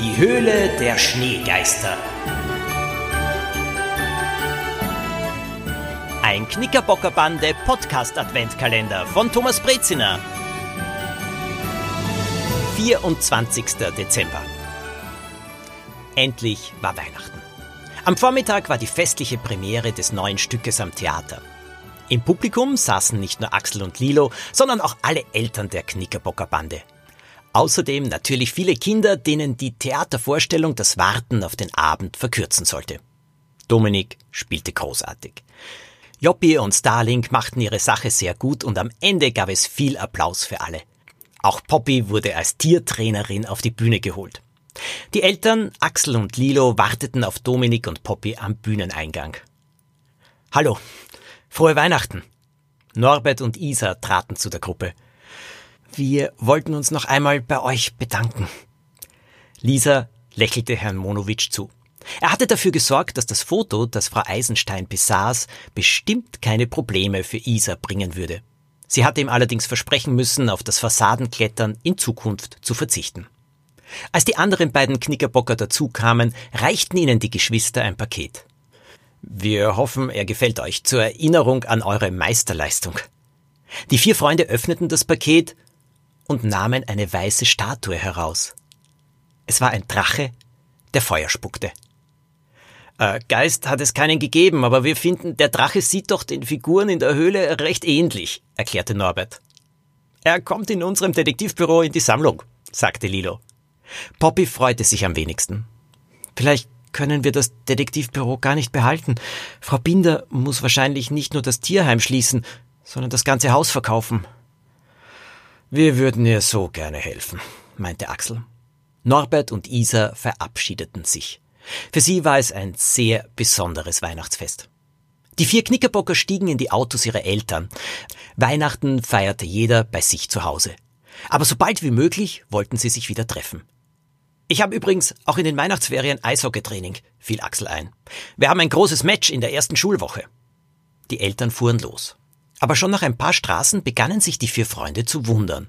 Die Höhle der Schneegeister. Ein Knickerbockerbande Podcast Adventkalender von Thomas Breziner. 24. Dezember. Endlich war Weihnachten. Am Vormittag war die festliche Premiere des neuen Stückes am Theater. Im Publikum saßen nicht nur Axel und Lilo, sondern auch alle Eltern der Knickerbockerbande. Außerdem natürlich viele Kinder, denen die Theatervorstellung das Warten auf den Abend verkürzen sollte. Dominik spielte großartig. Joppi und Starling machten ihre Sache sehr gut und am Ende gab es viel Applaus für alle. Auch Poppy wurde als Tiertrainerin auf die Bühne geholt. Die Eltern Axel und Lilo warteten auf Dominik und Poppy am Bühneneingang. Hallo, frohe Weihnachten. Norbert und Isa traten zu der Gruppe. Wir wollten uns noch einmal bei euch bedanken. Lisa lächelte Herrn Monowitsch zu. Er hatte dafür gesorgt, dass das Foto, das Frau Eisenstein besaß, bestimmt keine Probleme für Isa bringen würde. Sie hatte ihm allerdings versprechen müssen, auf das Fassadenklettern in Zukunft zu verzichten. Als die anderen beiden Knickerbocker dazukamen, reichten ihnen die Geschwister ein Paket. Wir hoffen, er gefällt euch zur Erinnerung an eure Meisterleistung. Die vier Freunde öffneten das Paket und nahmen eine weiße Statue heraus. Es war ein Drache, der Feuer spuckte. Äh, Geist hat es keinen gegeben, aber wir finden, der Drache sieht doch den Figuren in der Höhle recht ähnlich, erklärte Norbert. Er kommt in unserem Detektivbüro in die Sammlung, sagte Lilo. Poppy freute sich am wenigsten. Vielleicht können wir das Detektivbüro gar nicht behalten. Frau Binder muss wahrscheinlich nicht nur das Tierheim schließen, sondern das ganze Haus verkaufen. Wir würden ihr so gerne helfen, meinte Axel. Norbert und Isa verabschiedeten sich. Für sie war es ein sehr besonderes Weihnachtsfest. Die vier Knickerbocker stiegen in die Autos ihrer Eltern. Weihnachten feierte jeder bei sich zu Hause. Aber so bald wie möglich wollten sie sich wieder treffen. Ich habe übrigens auch in den Weihnachtsferien Eishockeytraining, fiel Axel ein. Wir haben ein großes Match in der ersten Schulwoche. Die Eltern fuhren los. Aber schon nach ein paar Straßen begannen sich die vier Freunde zu wundern.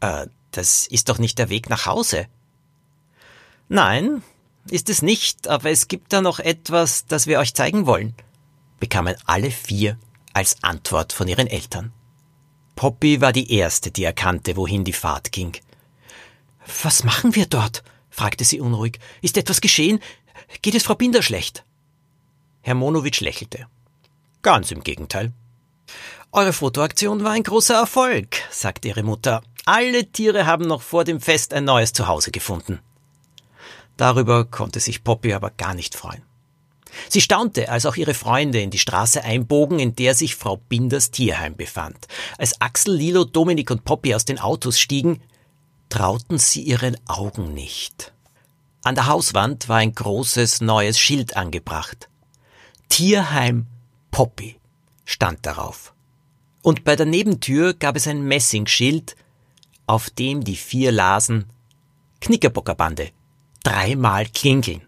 Äh, das ist doch nicht der Weg nach Hause. Nein, ist es nicht, aber es gibt da noch etwas, das wir euch zeigen wollen, bekamen alle vier als Antwort von ihren Eltern. Poppy war die erste, die erkannte, wohin die Fahrt ging. Was machen wir dort? fragte sie unruhig. Ist etwas geschehen? Geht es Frau Binder schlecht? Herr Monowitsch lächelte. Ganz im Gegenteil. Eure Fotoaktion war ein großer Erfolg, sagte ihre Mutter. Alle Tiere haben noch vor dem Fest ein neues Zuhause gefunden. Darüber konnte sich Poppy aber gar nicht freuen. Sie staunte, als auch ihre Freunde in die Straße einbogen, in der sich Frau Binders Tierheim befand. Als Axel, Lilo, Dominik und Poppy aus den Autos stiegen, trauten sie ihren Augen nicht. An der Hauswand war ein großes neues Schild angebracht. Tierheim Poppy stand darauf und bei der Nebentür gab es ein Messingschild, auf dem die vier lasen Knickerbockerbande, dreimal klingeln.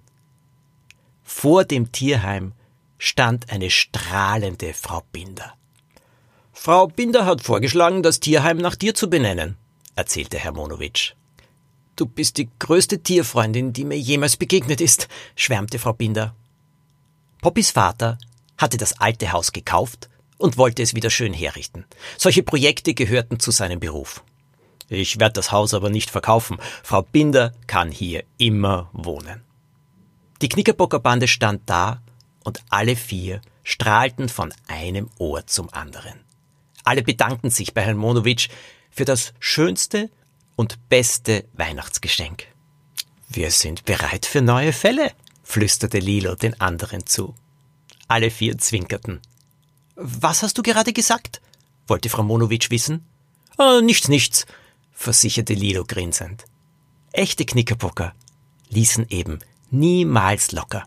Vor dem Tierheim stand eine strahlende Frau Binder. Frau Binder hat vorgeschlagen, das Tierheim nach dir zu benennen, erzählte Herr Monowitsch. Du bist die größte Tierfreundin, die mir jemals begegnet ist, schwärmte Frau Binder. Poppys Vater hatte das alte Haus gekauft und wollte es wieder schön herrichten. Solche Projekte gehörten zu seinem Beruf. Ich werde das Haus aber nicht verkaufen. Frau Binder kann hier immer wohnen. Die Knickerbockerbande stand da und alle vier strahlten von einem Ohr zum anderen. Alle bedankten sich bei Herrn Monowitsch für das schönste und beste Weihnachtsgeschenk. Wir sind bereit für neue Fälle, flüsterte Lilo den anderen zu. Alle vier zwinkerten. Was hast du gerade gesagt? wollte Frau Monowitsch wissen. Oh, nichts, nichts, versicherte Lilo grinsend. Echte Knickerbocker ließen eben niemals locker.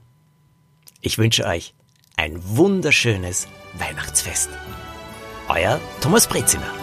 Ich wünsche euch ein wunderschönes Weihnachtsfest. Euer Thomas Breziner.